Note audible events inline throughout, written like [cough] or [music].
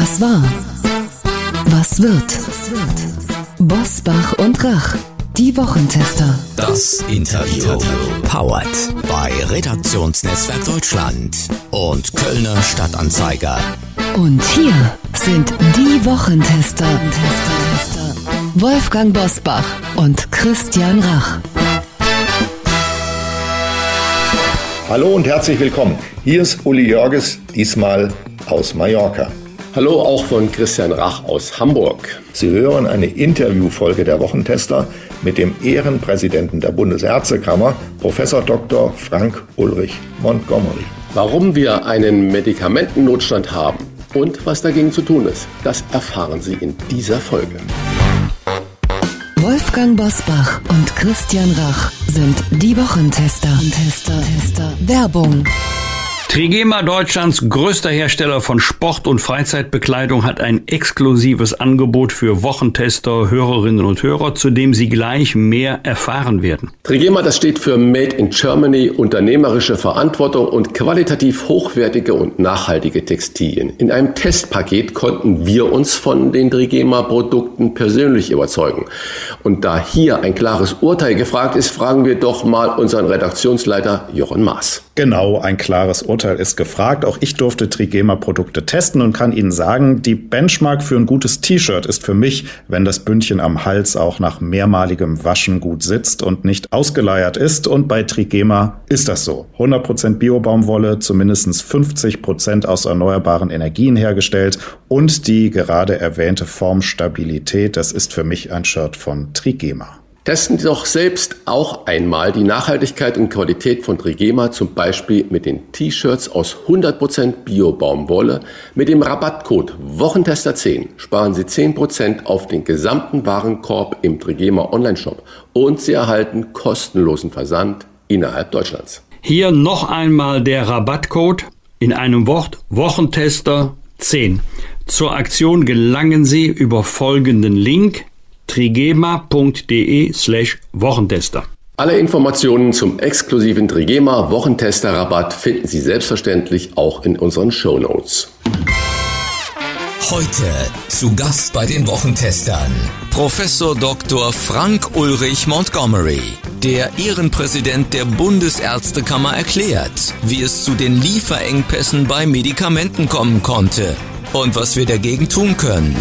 Was war? Was wird? Bosbach und Rach, die Wochentester. Das Interview. Powered bei Redaktionsnetzwerk Deutschland und Kölner Stadtanzeiger. Und hier sind die Wochentester. Wolfgang Bosbach und Christian Rach. Hallo und herzlich willkommen. Hier ist Uli Jörges, diesmal aus Mallorca. Hallo auch von Christian Rach aus Hamburg. Sie hören eine Interviewfolge der Wochentester mit dem Ehrenpräsidenten der Bundesärztekammer, Professor Dr. Frank Ulrich Montgomery. Warum wir einen Medikamentennotstand haben und was dagegen zu tun ist, das erfahren Sie in dieser Folge. Wolfgang Bosbach und Christian Rach sind die Wochentester. Tester, Tester. Werbung. Trigema, Deutschlands größter Hersteller von Sport- und Freizeitbekleidung, hat ein exklusives Angebot für Wochentester, Hörerinnen und Hörer, zu dem Sie gleich mehr erfahren werden. Trigema, das steht für Made in Germany, unternehmerische Verantwortung und qualitativ hochwertige und nachhaltige Textilien. In einem Testpaket konnten wir uns von den Trigema-Produkten persönlich überzeugen. Und da hier ein klares Urteil gefragt ist, fragen wir doch mal unseren Redaktionsleiter Jochen Maas. Genau, ein klares Urteil ist gefragt. Auch ich durfte Trigema-Produkte testen und kann Ihnen sagen, die Benchmark für ein gutes T-Shirt ist für mich, wenn das Bündchen am Hals auch nach mehrmaligem Waschen gut sitzt und nicht ausgeleiert ist. Und bei Trigema ist das so. 100% Biobaumwolle, zumindest 50% aus erneuerbaren Energien hergestellt und die gerade erwähnte Formstabilität, das ist für mich ein Shirt von Trigema. Testen Sie doch selbst auch einmal die Nachhaltigkeit und Qualität von Trigema, zum Beispiel mit den T-Shirts aus 100% Bio-Baumwolle. Mit dem Rabattcode Wochentester10 sparen Sie 10% auf den gesamten Warenkorb im Trigema Onlineshop und Sie erhalten kostenlosen Versand innerhalb Deutschlands. Hier noch einmal der Rabattcode in einem Wort Wochentester 10. Zur Aktion gelangen Sie über folgenden Link trigema.de slash Wochentester. Alle Informationen zum exklusiven Trigema Wochentester Rabatt finden Sie selbstverständlich auch in unseren Show Notes. Heute zu Gast bei den Wochentestern Professor Dr. Frank Ulrich Montgomery. Der Ehrenpräsident der Bundesärztekammer erklärt, wie es zu den Lieferengpässen bei Medikamenten kommen konnte und was wir dagegen tun können.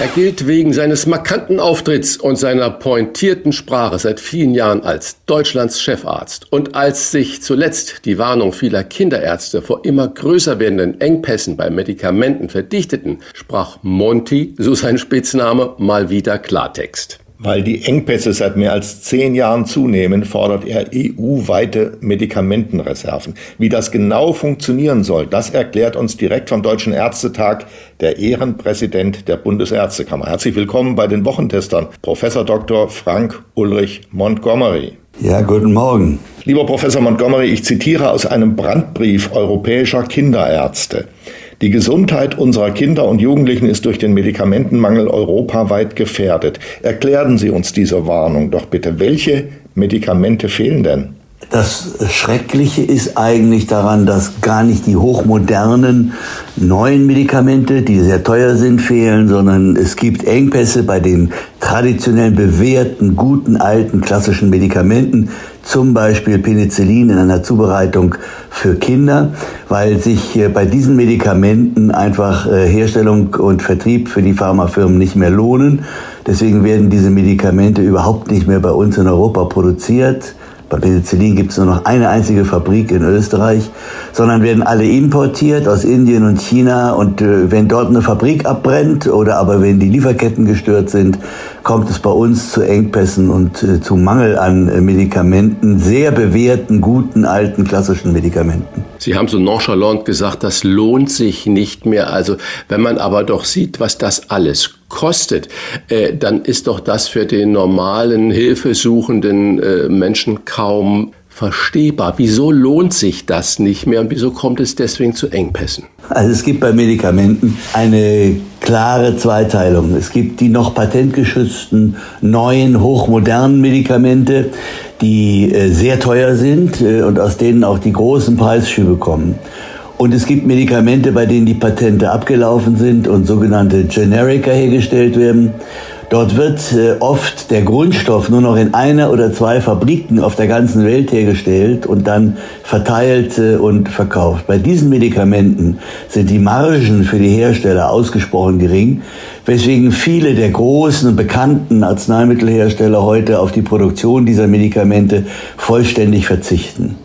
Er gilt wegen seines markanten Auftritts und seiner pointierten Sprache seit vielen Jahren als Deutschlands Chefarzt. Und als sich zuletzt die Warnung vieler Kinderärzte vor immer größer werdenden Engpässen bei Medikamenten verdichteten, sprach Monty, so sein Spitzname, mal wieder Klartext. Weil die Engpässe seit mehr als zehn Jahren zunehmen, fordert er EU-weite Medikamentenreserven. Wie das genau funktionieren soll, das erklärt uns direkt vom Deutschen Ärztetag der Ehrenpräsident der Bundesärztekammer. Herzlich willkommen bei den Wochentestern, Professor Dr. Frank Ulrich Montgomery. Ja, guten Morgen. Lieber Professor Montgomery, ich zitiere aus einem Brandbrief europäischer Kinderärzte. Die Gesundheit unserer Kinder und Jugendlichen ist durch den Medikamentenmangel europaweit gefährdet. Erklären Sie uns diese Warnung doch bitte. Welche Medikamente fehlen denn? Das Schreckliche ist eigentlich daran, dass gar nicht die hochmodernen neuen Medikamente, die sehr teuer sind, fehlen, sondern es gibt Engpässe bei den traditionell bewährten, guten, alten, klassischen Medikamenten, zum Beispiel Penicillin in einer Zubereitung für Kinder, weil sich bei diesen Medikamenten einfach äh, Herstellung und Vertrieb für die Pharmafirmen nicht mehr lohnen. Deswegen werden diese Medikamente überhaupt nicht mehr bei uns in Europa produziert. Bei Penicillin gibt es nur noch eine einzige Fabrik in Österreich, sondern werden alle importiert aus Indien und China. Und äh, wenn dort eine Fabrik abbrennt oder aber wenn die Lieferketten gestört sind, kommt es bei uns zu Engpässen und äh, zu Mangel an äh, Medikamenten, sehr bewährten, guten, alten, klassischen Medikamenten. Sie haben so nonchalant gesagt, das lohnt sich nicht mehr. Also wenn man aber doch sieht, was das alles kostet, äh, dann ist doch das für den normalen, hilfesuchenden äh, Menschen kaum verstehbar. Wieso lohnt sich das nicht mehr und wieso kommt es deswegen zu Engpässen? Also es gibt bei Medikamenten eine klare Zweiteilung. Es gibt die noch patentgeschützten, neuen, hochmodernen Medikamente, die äh, sehr teuer sind äh, und aus denen auch die großen Preisschübe kommen. Und es gibt Medikamente, bei denen die Patente abgelaufen sind und sogenannte Generika hergestellt werden. Dort wird äh, oft der Grundstoff nur noch in einer oder zwei Fabriken auf der ganzen Welt hergestellt und dann verteilt äh, und verkauft. Bei diesen Medikamenten sind die Margen für die Hersteller ausgesprochen gering, weswegen viele der großen und bekannten Arzneimittelhersteller heute auf die Produktion dieser Medikamente vollständig verzichten.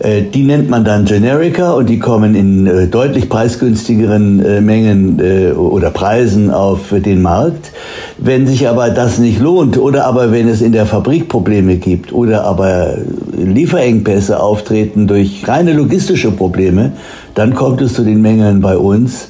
Äh, die nennt man dann Generica und die kommen in äh, deutlich preisgünstigeren äh, Mengen oder Preisen auf den Markt. Wenn sich aber das nicht lohnt oder aber wenn es in der Fabrik Probleme gibt oder aber Lieferengpässe auftreten durch reine logistische Probleme, dann kommt es zu den Mengen bei uns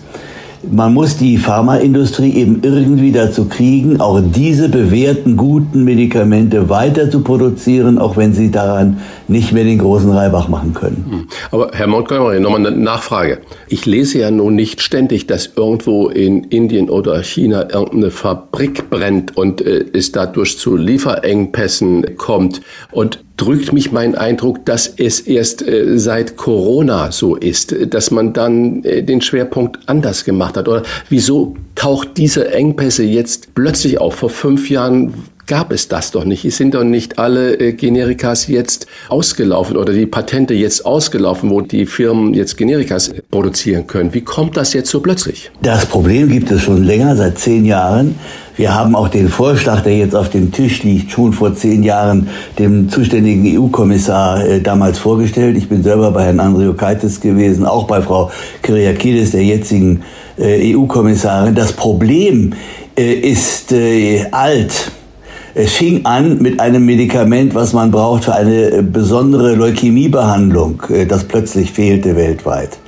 man muss die Pharmaindustrie eben irgendwie dazu kriegen, auch diese bewährten guten Medikamente weiter zu produzieren, auch wenn sie daran nicht mehr den großen Reibach machen können. Hm. Aber Herr Montgomery, nochmal eine Nachfrage. Ich lese ja nun nicht ständig, dass irgendwo in Indien oder China irgendeine Fabrik brennt und äh, es dadurch zu Lieferengpässen kommt. Und drückt mich mein Eindruck, dass es erst äh, seit Corona so ist, dass man dann äh, den Schwerpunkt anders gemacht hat. Oder wieso taucht diese Engpässe jetzt plötzlich auf? Vor fünf Jahren gab es das doch nicht. Es sind doch nicht alle äh, Generikas jetzt ausgelaufen oder die Patente jetzt ausgelaufen, wo die Firmen jetzt Generikas produzieren können. Wie kommt das jetzt so plötzlich? Das Problem gibt es schon länger, seit zehn Jahren. Wir haben auch den Vorschlag, der jetzt auf dem Tisch liegt, schon vor zehn Jahren dem zuständigen EU-Kommissar äh, damals vorgestellt. Ich bin selber bei Herrn Andriukaitis gewesen, auch bei Frau Kyriakides, der jetzigen äh, EU-Kommissarin. Das Problem ist alt. Es fing an mit einem Medikament, was man braucht für eine äh, besondere Leukämiebehandlung, äh, das plötzlich fehlte weltweit.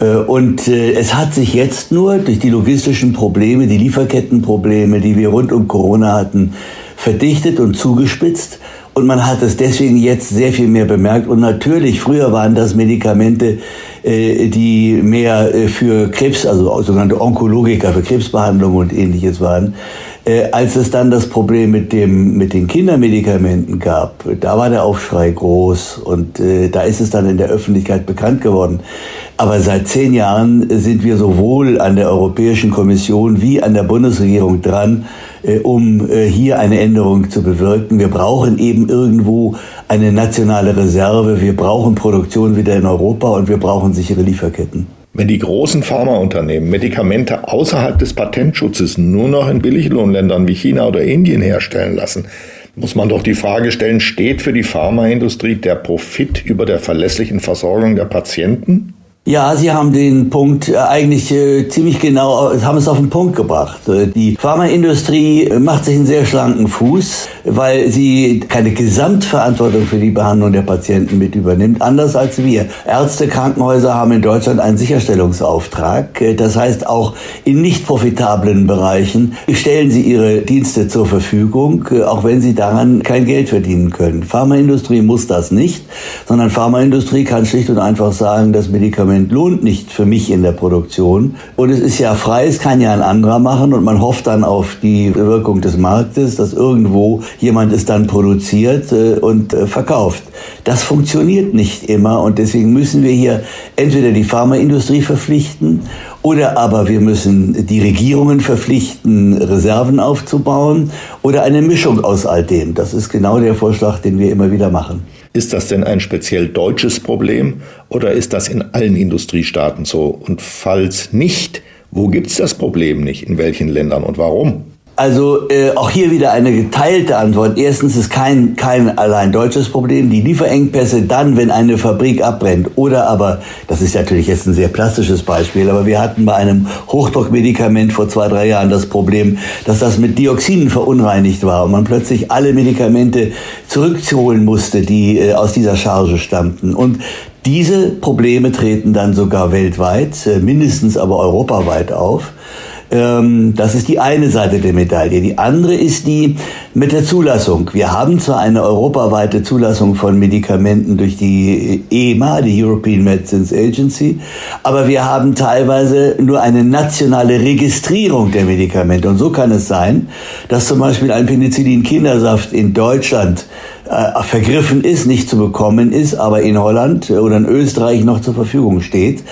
Äh, und es hat sich jetzt nur durch die logistischen Probleme, die Lieferkettenprobleme, die wir rund um Corona hatten, verdichtet und zugespitzt. Und man hat es deswegen jetzt sehr viel mehr bemerkt. Und natürlich, früher waren das Medikamente, die mehr für Krebs, also sogenannte Onkologiker für Krebsbehandlung und ähnliches waren. Äh, als es dann das Problem mit, dem, mit den Kindermedikamenten gab, da war der Aufschrei groß und äh, da ist es dann in der Öffentlichkeit bekannt geworden. Aber seit zehn Jahren sind wir sowohl an der Europäischen Kommission wie an der Bundesregierung dran, äh, um äh, hier eine Änderung zu bewirken. Wir brauchen eben irgendwo eine nationale Reserve, wir brauchen Produktion wieder in Europa und wir brauchen sichere Lieferketten. Wenn die großen Pharmaunternehmen Medikamente außerhalb des Patentschutzes nur noch in Billiglohnländern wie China oder Indien herstellen lassen, muss man doch die Frage stellen, steht für die Pharmaindustrie der Profit über der verlässlichen Versorgung der Patienten? Ja, Sie haben den Punkt äh, eigentlich äh, ziemlich genau, äh, haben es auf den Punkt gebracht. Die Pharmaindustrie macht sich einen sehr schlanken Fuß, weil sie keine Gesamtverantwortung für die Behandlung der Patienten mit übernimmt, anders als wir. Ärzte, Krankenhäuser haben in Deutschland einen Sicherstellungsauftrag. Das heißt, auch in nicht profitablen Bereichen stellen sie ihre Dienste zur Verfügung, auch wenn sie daran kein Geld verdienen können. Pharmaindustrie muss das nicht, sondern Pharmaindustrie kann schlicht und einfach sagen, das Medikament Medikament lohnt nicht für mich in der Produktion. Und es ist ja frei, es kann ja ein anderer machen und man hofft dann auf die Wirkung des Marktes, dass irgendwo jemand es dann produziert äh, und äh, verkauft. Das funktioniert nicht immer und deswegen müssen wir hier entweder die Pharmaindustrie verpflichten oder aber wir müssen die Regierungen verpflichten, Reserven aufzubauen oder eine Mischung aus all dem. Das ist genau der Vorschlag, den wir immer wieder machen. Ist das denn ein speziell deutsches Problem oder ist das in allen Industriestaaten so? Und falls nicht, wo gibt es das Problem nicht? In welchen Ländern und warum? Also äh, auch hier wieder eine geteilte Antwort. Erstens ist kein, kein allein deutsches Problem. Die Lieferengpässe dann, wenn eine Fabrik abbrennt. Oder aber, das ist natürlich jetzt ein sehr plastisches Beispiel, aber wir hatten bei einem Hochdruckmedikament vor zwei, drei Jahren das Problem, dass das mit Dioxinen verunreinigt war und man plötzlich alle Medikamente zurückholen musste, die äh, aus dieser Charge stammten. Und diese Probleme treten dann sogar weltweit, äh, mindestens aber europaweit auf. Ähm, das ist die eine Seite der Medaille. Die andere ist die mit der Zulassung. Wir haben zwar eine europaweite Zulassung von Medikamenten durch die EMA, die European Medicines Agency, aber wir haben teilweise nur eine nationale Registrierung der Medikamente. Und so kann es sein, dass zum Beispiel ein Penicillin-Kindersaft in Deutschland äh, vergriffen ist, nicht zu bekommen ist, aber in Holland oder in Österreich noch zur Verfügung steht.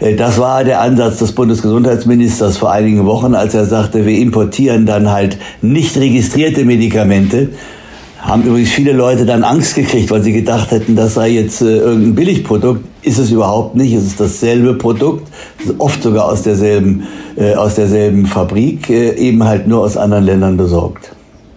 Äh, das war der Ansatz des Bundesgesundheitsministers vor einigen Wochen, als er sagte, wir importieren dann halt nicht registrierte Medikamente. Haben übrigens viele Leute dann Angst gekriegt, weil sie gedacht hätten, das sei jetzt äh, irgendein Billigprodukt. Ist es überhaupt nicht. Es ist dasselbe Produkt, oft sogar aus derselben, äh, aus derselben Fabrik, äh, eben halt nur aus anderen Ländern besorgt.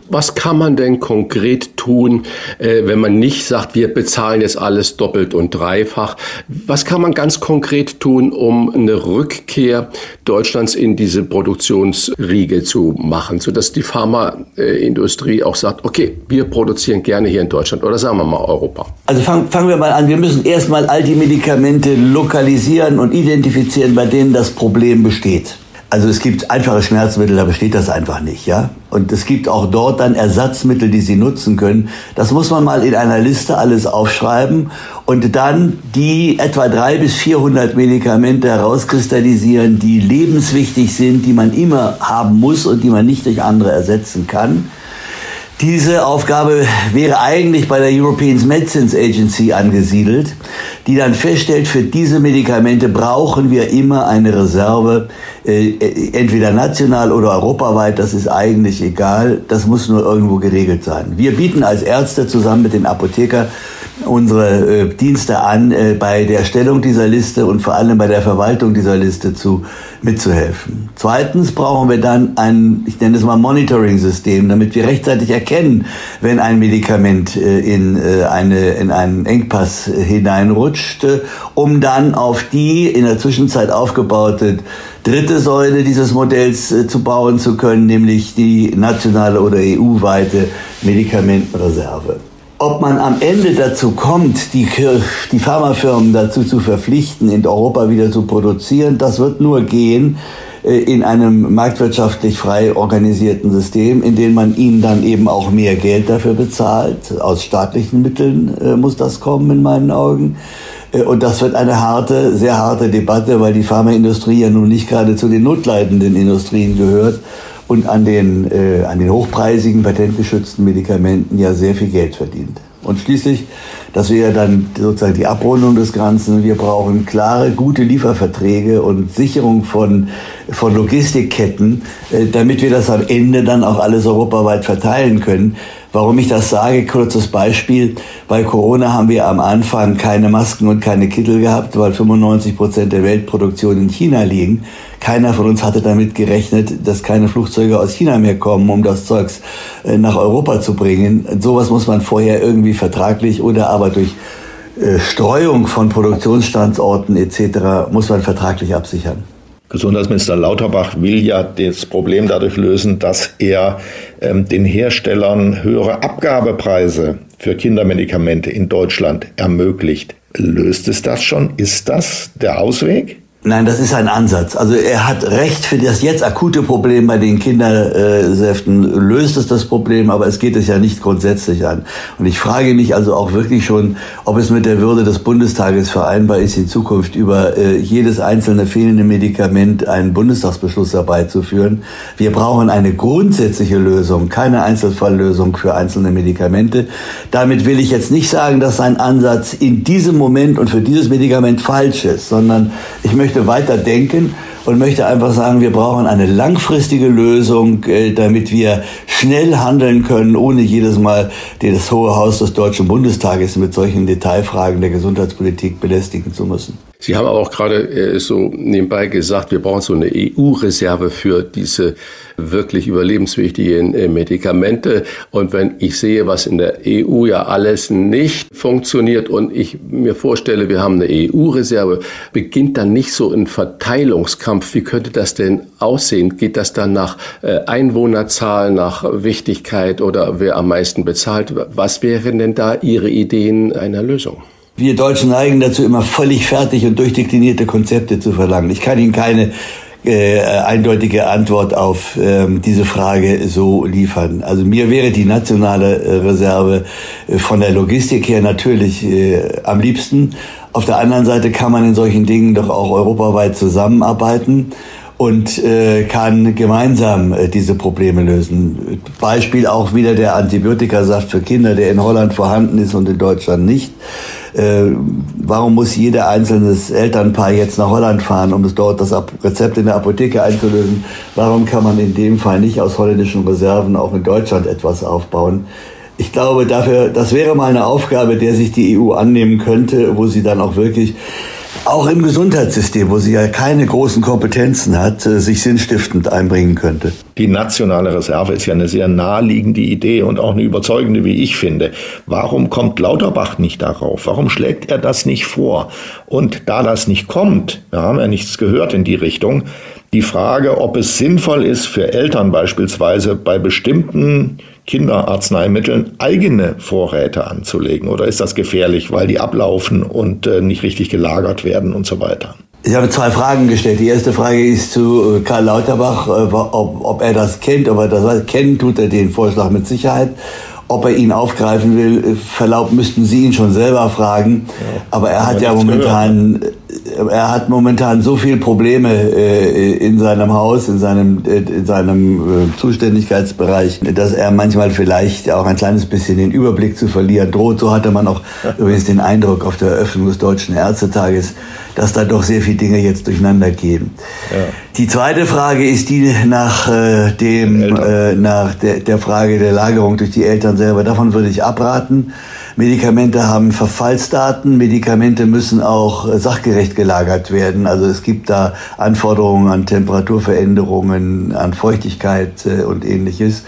Was kann man denn konkret tun, äh, wenn man nicht sagt, wir bezahlen jetzt alles doppelt und dreifach? Was kann man ganz konkret tun, um eine Rückkehr Deutschlands in diese Produktionsriege zu machen, sodass die Pharmaindustrie auch sagt, okay, wir produzieren gerne hier in Deutschland oder sagen wir mal Europa? Also fangen, fangen wir mal an. Wir müssen erstmal all die Medikamente lokalisieren und identifizieren, bei denen das Problem besteht. Also es gibt einfache Schmerzmittel, da besteht das einfach nicht, ja. Und es gibt auch dort dann Ersatzmittel, die Sie nutzen können. Das muss man mal in einer Liste alles aufschreiben und dann die etwa drei bis 400 Medikamente herauskristallisieren, die lebenswichtig sind, die man immer haben muss und die man nicht durch andere ersetzen kann. Diese Aufgabe wäre eigentlich bei der European Medicines Agency angesiedelt, die dann feststellt, für diese Medikamente brauchen wir immer eine Reserve, äh, entweder national oder europaweit, das ist eigentlich egal, das muss nur irgendwo geregelt sein. Wir bieten als Ärzte zusammen mit den Apotheker unsere äh, Dienste an, äh, bei der Erstellung dieser Liste und vor allem bei der Verwaltung dieser Liste zu mitzuhelfen. Zweitens brauchen wir dann ein, ich nenne es mal Monitoring-System, damit wir rechtzeitig erkennen, wenn ein Medikament äh, in, äh, eine, in einen Engpass hineinrutscht, äh, um dann auf die in der Zwischenzeit aufgebaute dritte Säule dieses Modells äh, zu bauen zu können, nämlich die nationale oder EU-weite Medikamentenreserve. Ob man am Ende dazu kommt, die, die Pharmafirmen dazu zu verpflichten, in Europa wieder zu produzieren, das wird nur gehen äh, in einem marktwirtschaftlich frei organisierten System, in dem man ihnen dann eben auch mehr Geld dafür bezahlt. Aus staatlichen Mitteln äh, muss das kommen, in meinen Augen. Äh, und das wird eine harte, sehr harte Debatte, weil die Pharmaindustrie ja nun nicht gerade zu den notleidenden Industrien gehört und an den, äh, an den hochpreisigen, patentgeschützten Medikamenten ja sehr viel Geld verdient. Und schließlich, das wäre dann sozusagen die Abrundung des Ganzen, wir brauchen klare, gute Lieferverträge und Sicherung von, von Logistikketten, äh, damit wir das am Ende dann auch alles europaweit verteilen können. Warum ich das sage, kurzes Beispiel. Bei Corona haben wir am Anfang keine Masken und keine Kittel gehabt, weil 95 Prozent der Weltproduktion in China liegen. Keiner von uns hatte damit gerechnet, dass keine Flugzeuge aus China mehr kommen, um das Zeugs äh, nach Europa zu bringen. Sowas muss man vorher irgendwie vertraglich oder aber durch äh, Streuung von Produktionsstandorten etc. muss man vertraglich absichern. Gesundheitsminister Lauterbach will ja das Problem dadurch lösen, dass er ähm, den Herstellern höhere Abgabepreise für Kindermedikamente in Deutschland ermöglicht. Löst es das schon? Ist das der Ausweg? Nein, das ist ein Ansatz. Also er hat recht für das jetzt akute Problem bei den Kindersäften löst es das Problem, aber es geht es ja nicht grundsätzlich an. Und ich frage mich also auch wirklich schon, ob es mit der Würde des Bundestages vereinbar ist, in Zukunft über äh, jedes einzelne fehlende Medikament einen Bundestagsbeschluss herbeizuführen. Wir brauchen eine grundsätzliche Lösung, keine Einzelfalllösung für einzelne Medikamente. Damit will ich jetzt nicht sagen, dass sein Ansatz in diesem Moment und für dieses Medikament falsch ist, sondern ich möchte möchte weiter denken und möchte einfach sagen, wir brauchen eine langfristige Lösung, äh, damit wir schnell handeln können, ohne jedes Mal das Hohe Haus des Deutschen Bundestages mit solchen Detailfragen der Gesundheitspolitik belästigen zu müssen. Sie haben aber auch gerade äh, so nebenbei gesagt, wir brauchen so eine EU-Reserve für diese wirklich überlebenswichtigen äh, Medikamente. Und wenn ich sehe, was in der EU ja alles nicht funktioniert und ich mir vorstelle, wir haben eine EU-Reserve, beginnt dann nicht so ein Verteilungskampf. Wie könnte das denn aussehen? Geht das dann nach äh, Einwohnerzahl, nach Wichtigkeit oder wer am meisten bezahlt? Was wären denn da Ihre Ideen einer Lösung? Wir Deutschen neigen dazu, immer völlig fertig und durchdeklinierte Konzepte zu verlangen. Ich kann Ihnen keine äh, eindeutige Antwort auf ähm, diese Frage so liefern. Also mir wäre die nationale äh, Reserve äh, von der Logistik her natürlich äh, am liebsten. Auf der anderen Seite kann man in solchen Dingen doch auch europaweit zusammenarbeiten. Und äh, kann gemeinsam äh, diese Probleme lösen. Beispiel auch wieder der Antibiotikasaft für Kinder, der in Holland vorhanden ist und in Deutschland nicht. Äh, warum muss jeder einzelne Elternpaar jetzt nach Holland fahren, um es dort das Rezept in der Apotheke einzulösen? Warum kann man in dem Fall nicht aus holländischen Reserven auch in Deutschland etwas aufbauen? Ich glaube, dafür, das wäre mal eine Aufgabe, der sich die EU annehmen könnte, wo sie dann auch wirklich auch im Gesundheitssystem, wo sie ja keine großen Kompetenzen hat, äh, sich sinnstiftend einbringen könnte. Die nationale Reserve ist ja eine sehr naheliegende Idee und auch eine überzeugende, wie ich finde. Warum kommt Lauterbach nicht darauf? Warum schlägt er das nicht vor? Und da das nicht kommt, wir haben ja nichts gehört in die Richtung, die Frage, ob es sinnvoll ist für Eltern beispielsweise bei bestimmten Kinderarzneimitteln eigene Vorräte anzulegen? Oder ist das gefährlich, weil die ablaufen und äh, nicht richtig gelagert werden und so weiter? Ich habe zwei Fragen gestellt. Die erste Frage ist zu äh, Karl Lauterbach, äh, ob, ob er das kennt, ob er das weiß. Kennen tut er den Vorschlag mit Sicherheit. Ob er ihn aufgreifen will, äh, verlaubt, müssten Sie ihn schon selber fragen. Ja, aber er hat ja momentan, er hat momentan so viele Probleme äh, in seinem Haus, in seinem, äh, in seinem äh, Zuständigkeitsbereich, dass er manchmal vielleicht auch ein kleines bisschen den Überblick zu verlieren droht. So hatte man auch [laughs] übrigens den Eindruck auf der Eröffnung des Deutschen Ärztetages, dass da doch sehr viele Dinge jetzt durcheinander gehen. Ja. Die zweite Frage ist die nach äh, dem äh, nach der, der Frage der Lagerung durch die Eltern selber. Davon würde ich abraten. Medikamente haben Verfallsdaten. Medikamente müssen auch äh, sachgerecht gelagert werden. Also es gibt da Anforderungen an Temperaturveränderungen, an Feuchtigkeit äh, und ähnliches.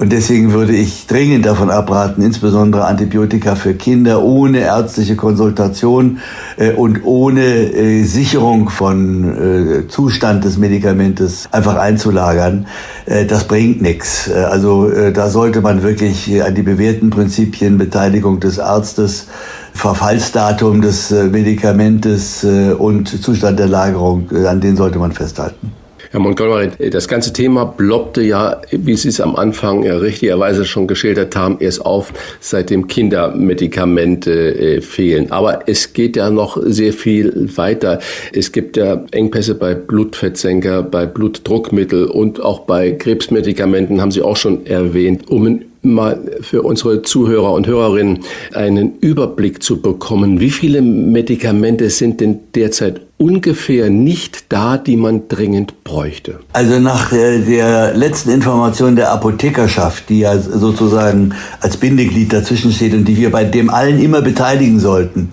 Und deswegen würde ich dringend davon abraten, insbesondere Antibiotika für Kinder ohne ärztliche Konsultation äh, und ohne äh, Sicherung von äh, Zustand des Medikamentes einfach einzulagern. Äh, das bringt nichts. Äh, also äh, da sollte man wirklich an die bewährten Prinzipien Beteiligung des Arztes Verfallsdatum des Medikamentes und Zustand der Lagerung, an den sollte man festhalten. Herr Montgomery, das ganze Thema ploppte ja, wie Sie es am Anfang ja richtigerweise schon geschildert haben, erst auf, seitdem Kindermedikamente äh, fehlen. Aber es geht ja noch sehr viel weiter. Es gibt ja Engpässe bei Blutfettsenker, bei Blutdruckmittel und auch bei Krebsmedikamenten, haben Sie auch schon erwähnt, um ein mal für unsere Zuhörer und Hörerinnen einen Überblick zu bekommen. Wie viele Medikamente sind denn derzeit ungefähr nicht da, die man dringend bräuchte? Also nach der, der letzten Information der Apothekerschaft, die ja sozusagen als Bindeglied dazwischen steht und die wir bei dem allen immer beteiligen sollten,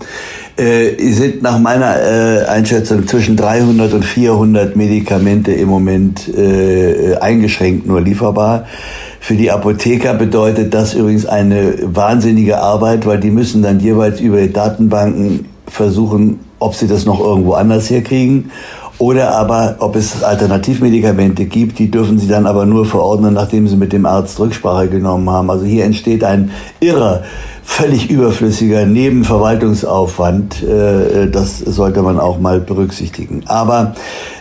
äh, sind nach meiner äh, Einschätzung zwischen 300 und 400 Medikamente im Moment äh, eingeschränkt nur lieferbar. Für die Apotheker bedeutet das übrigens eine wahnsinnige Arbeit, weil die müssen dann jeweils über die Datenbanken versuchen, ob sie das noch irgendwo anders herkriegen. Oder aber, ob es Alternativmedikamente gibt, die dürfen sie dann aber nur verordnen, nachdem sie mit dem Arzt Rücksprache genommen haben. Also hier entsteht ein irrer, völlig überflüssiger Nebenverwaltungsaufwand. Äh, das sollte man auch mal berücksichtigen. Aber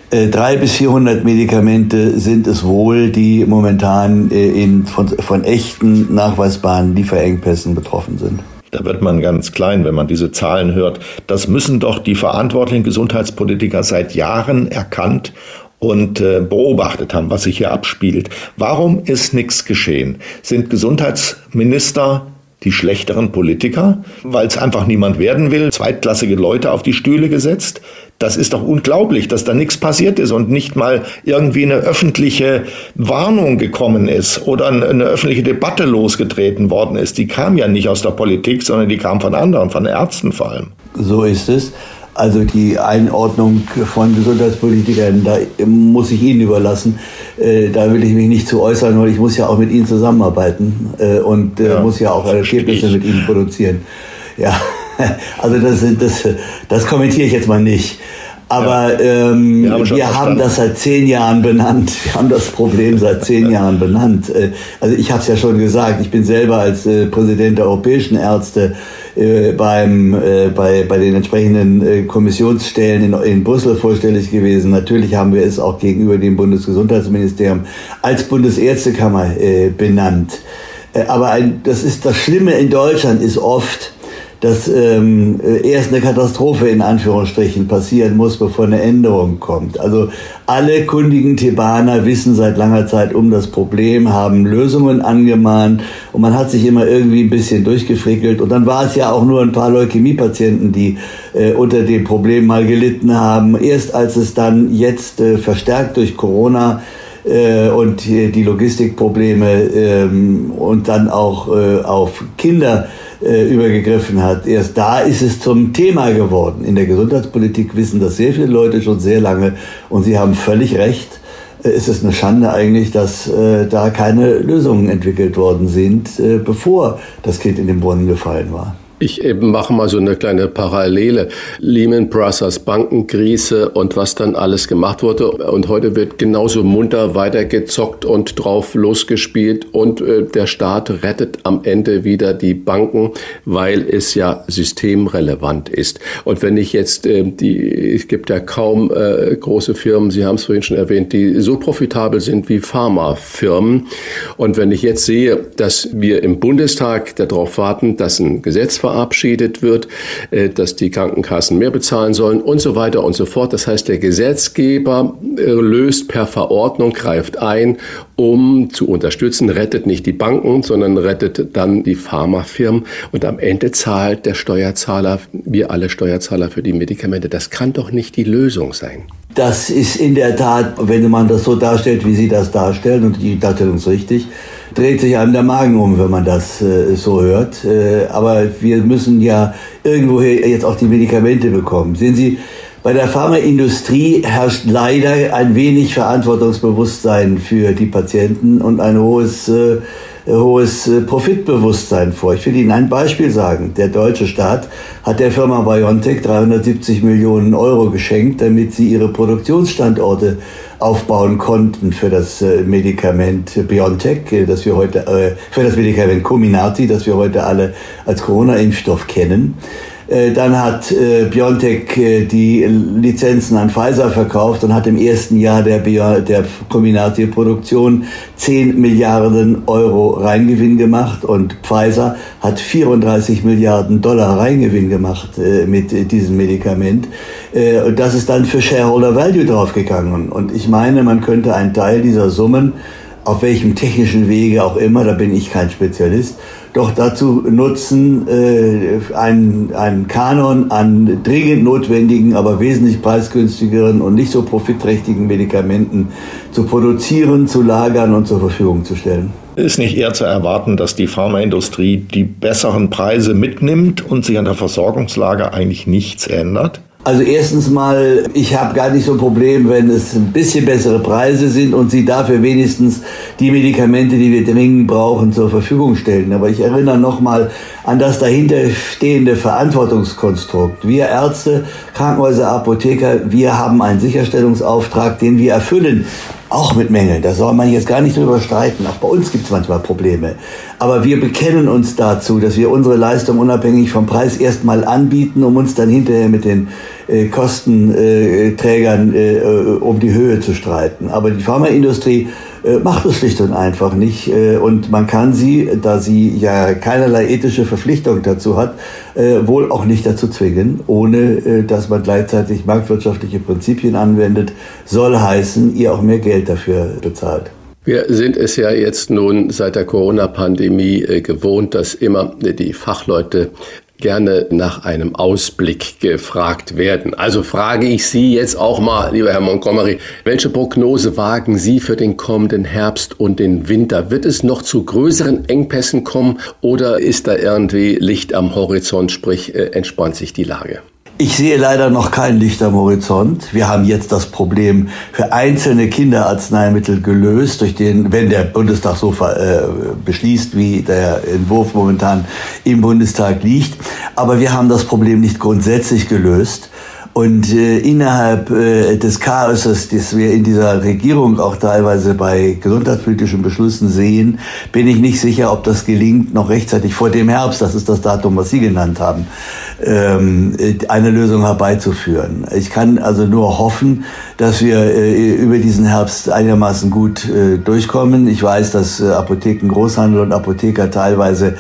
äh, drei bis 400 Medikamente sind es wohl, die momentan äh, in, von, von echten nachweisbaren Lieferengpässen betroffen sind. Da wird man ganz klein, wenn man diese Zahlen hört. Das müssen doch die verantwortlichen Gesundheitspolitiker seit Jahren erkannt und äh, beobachtet haben, was sich hier abspielt. Warum ist nichts geschehen? Sind Gesundheitsminister die schlechteren Politiker, weil es einfach niemand werden will, zweitklassige Leute auf die Stühle gesetzt. Das ist doch unglaublich, dass da nichts passiert ist und nicht mal irgendwie eine öffentliche Warnung gekommen ist oder eine öffentliche Debatte losgetreten worden ist. Die kam ja nicht aus der Politik, sondern die kam von anderen, von Ärzten vor allem. So ist es. Also die Einordnung von Gesundheitspolitikern, da muss ich Ihnen überlassen. Äh, da will ich mich nicht zu äußern, weil ich muss ja auch mit Ihnen zusammenarbeiten äh, und äh, ja, muss ja auch Ergebnisse mit Ihnen produzieren. Ja, [laughs] also das, das, das kommentiere ich jetzt mal nicht. Aber ja. ähm, wir, haben, wir haben, das seit zehn Jahren benannt. Wir haben das Problem seit zehn [laughs] Jahren benannt. Also ich habe es ja schon gesagt, ich bin selber als Präsident der europäischen Ärzte äh, beim, äh, bei, bei den entsprechenden äh, Kommissionsstellen in, in Brüssel vorstellig gewesen. Natürlich haben wir es auch gegenüber dem Bundesgesundheitsministerium als Bundesärztekammer äh, benannt. Äh, aber ein, das ist das Schlimme in Deutschland ist oft, dass ähm, erst eine Katastrophe in Anführungsstrichen passieren muss, bevor eine Änderung kommt. Also alle kundigen Thebaner wissen seit langer Zeit um das Problem, haben Lösungen angemahnt und man hat sich immer irgendwie ein bisschen durchgefrickelt. Und dann war es ja auch nur ein paar Leukämiepatienten, die äh, unter dem Problem mal gelitten haben. Erst als es dann jetzt äh, verstärkt durch Corona äh, und die Logistikprobleme ähm, und dann auch äh, auf Kinder äh, übergegriffen hat. Erst da ist es zum Thema geworden. In der Gesundheitspolitik wissen das sehr viele Leute schon sehr lange und sie haben völlig recht. Äh, es ist eine Schande eigentlich, dass äh, da keine Lösungen entwickelt worden sind, äh, bevor das Kind in den Brunnen gefallen war. Ich eben mache mal so eine kleine Parallele. Lehman Brothers Bankenkrise und was dann alles gemacht wurde. Und heute wird genauso munter weitergezockt und drauf losgespielt. Und äh, der Staat rettet am Ende wieder die Banken, weil es ja systemrelevant ist. Und wenn ich jetzt äh, die, es gibt ja kaum äh, große Firmen, Sie haben es vorhin schon erwähnt, die so profitabel sind wie Pharmafirmen. Und wenn ich jetzt sehe, dass wir im Bundestag darauf warten, dass ein Gesetz verabschiedet wird, äh, dass die Krankenkassen mehr bezahlen sollen und so weiter und so fort. Das heißt, der Gesetzgeber äh, löst per Verordnung, greift ein, um zu unterstützen, rettet nicht die Banken, sondern rettet dann die Pharmafirmen und am Ende zahlt der Steuerzahler, wir alle Steuerzahler für die Medikamente. Das kann doch nicht die Lösung sein. Das ist in der Tat, wenn man das so darstellt, wie Sie das darstellen, und die Darstellung ist richtig, dreht sich einem der Magen um, wenn man das äh, so hört. Äh, aber wir müssen ja irgendwo jetzt auch die Medikamente bekommen. Sehen Sie, bei der Pharmaindustrie herrscht leider ein wenig Verantwortungsbewusstsein für die Patienten und ein hohes äh, hohes äh, Profitbewusstsein vor. Ich will Ihnen ein Beispiel sagen. Der deutsche Staat hat der Firma BioNTech 370 Millionen Euro geschenkt, damit sie ihre Produktionsstandorte aufbauen konnten für das äh, Medikament BioNTech, äh, das wir heute, für das Medikament Cominati, das wir heute alle als Corona-Impfstoff kennen. Äh, dann hat äh, BioNTech äh, die Lizenzen an Pfizer verkauft und hat im ersten Jahr der, Bio, der Combinati-Produktion 10 Milliarden Euro Reingewinn gemacht und Pfizer hat 34 Milliarden Dollar Reingewinn gemacht mit diesem Medikament. Und das ist dann für Shareholder Value draufgegangen. Und ich meine, man könnte einen Teil dieser Summen auf welchem technischen Wege auch immer, da bin ich kein Spezialist, doch dazu nutzen, äh, einen, einen Kanon an dringend notwendigen, aber wesentlich preisgünstigeren und nicht so profitträchtigen Medikamenten zu produzieren, zu lagern und zur Verfügung zu stellen. Ist nicht eher zu erwarten, dass die Pharmaindustrie die besseren Preise mitnimmt und sich an der Versorgungslage eigentlich nichts ändert? Also erstens mal, ich habe gar nicht so ein Problem, wenn es ein bisschen bessere Preise sind und sie dafür wenigstens die Medikamente, die wir dringend brauchen, zur Verfügung stellen. Aber ich erinnere nochmal an das dahinterstehende Verantwortungskonstrukt. Wir Ärzte, Krankenhäuser, Apotheker, wir haben einen Sicherstellungsauftrag, den wir erfüllen. Auch mit Mängeln, da soll man jetzt gar nicht drüber streiten. Auch bei uns gibt es manchmal Probleme. Aber wir bekennen uns dazu, dass wir unsere Leistung unabhängig vom Preis erstmal anbieten, um uns dann hinterher mit den äh, Kostenträgern äh, äh, um die Höhe zu streiten. Aber die Pharmaindustrie macht es schlicht und einfach nicht. Äh, und man kann sie, da sie ja keinerlei ethische Verpflichtung dazu hat, äh, wohl auch nicht dazu zwingen, ohne dass man gleichzeitig marktwirtschaftliche Prinzipien anwendet, soll heißen, ihr auch mehr Geld dafür bezahlt. Wir sind es ja jetzt nun seit der Corona-Pandemie gewohnt, dass immer die Fachleute gerne nach einem Ausblick gefragt werden. Also frage ich Sie jetzt auch mal, lieber Herr Montgomery, welche Prognose wagen Sie für den kommenden Herbst und den Winter? Wird es noch zu größeren Engpässen kommen oder ist da irgendwie Licht am Horizont, sprich äh, entspannt sich die Lage? Ich sehe leider noch kein Licht am Horizont. Wir haben jetzt das Problem für einzelne Kinderarzneimittel gelöst, durch den, wenn der Bundestag so äh, beschließt, wie der Entwurf momentan im Bundestag liegt. Aber wir haben das Problem nicht grundsätzlich gelöst. Und äh, innerhalb äh, des Chaoses, das wir in dieser Regierung auch teilweise bei gesundheitspolitischen Beschlüssen sehen, bin ich nicht sicher, ob das gelingt, noch rechtzeitig vor dem Herbst, das ist das Datum, was Sie genannt haben, ähm, eine Lösung herbeizuführen. Ich kann also nur hoffen, dass wir äh, über diesen Herbst einigermaßen gut äh, durchkommen. Ich weiß, dass äh, Apotheken, Großhandel und Apotheker teilweise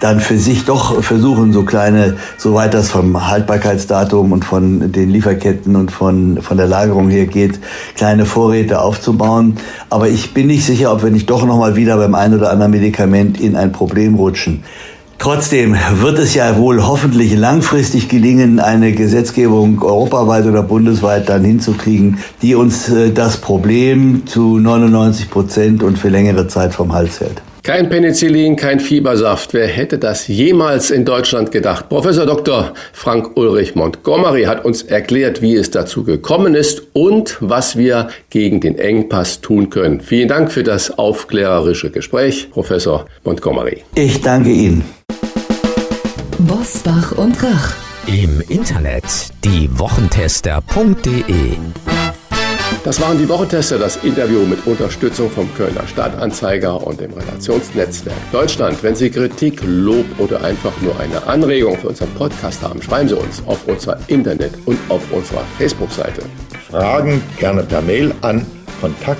dann für sich doch versuchen, so kleine, soweit das vom Haltbarkeitsdatum und von den Lieferketten und von, von der Lagerung her geht, kleine Vorräte aufzubauen. Aber ich bin nicht sicher, ob wir nicht doch nochmal wieder beim ein oder anderen Medikament in ein Problem rutschen. Trotzdem wird es ja wohl hoffentlich langfristig gelingen, eine Gesetzgebung europaweit oder bundesweit dann hinzukriegen, die uns äh, das Problem zu 99 Prozent und für längere Zeit vom Hals hält. Kein Penicillin, kein Fiebersaft. Wer hätte das jemals in Deutschland gedacht? Professor Dr. Frank Ulrich Montgomery hat uns erklärt, wie es dazu gekommen ist und was wir gegen den Engpass tun können. Vielen Dank für das aufklärerische Gespräch, Professor Montgomery. Ich danke Ihnen. Bosbach und Rach. Im Internet diewochentester.de Das waren die Wochentester, das Interview mit Unterstützung vom Kölner Stadtanzeiger und dem Redaktionsnetzwerk Deutschland. Wenn Sie Kritik, Lob oder einfach nur eine Anregung für unseren Podcast haben, schreiben Sie uns auf unserer Internet- und auf unserer Facebook-Seite. Fragen gerne per Mail an kontakt@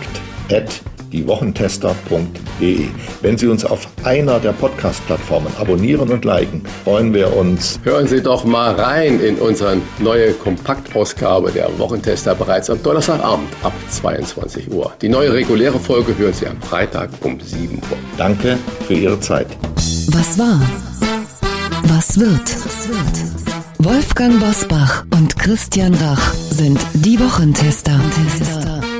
diewochentester.de. Wenn Sie uns auf einer der Podcast-Plattformen abonnieren und liken, freuen wir uns. Hören Sie doch mal rein in unsere neue Kompaktausgabe der Wochentester bereits am Donnerstagabend ab 22 Uhr. Die neue reguläre Folge hören Sie am Freitag um 7 Uhr. Danke für Ihre Zeit. Was war? Was wird? Wolfgang Bosbach und Christian Rach sind die Wochentester.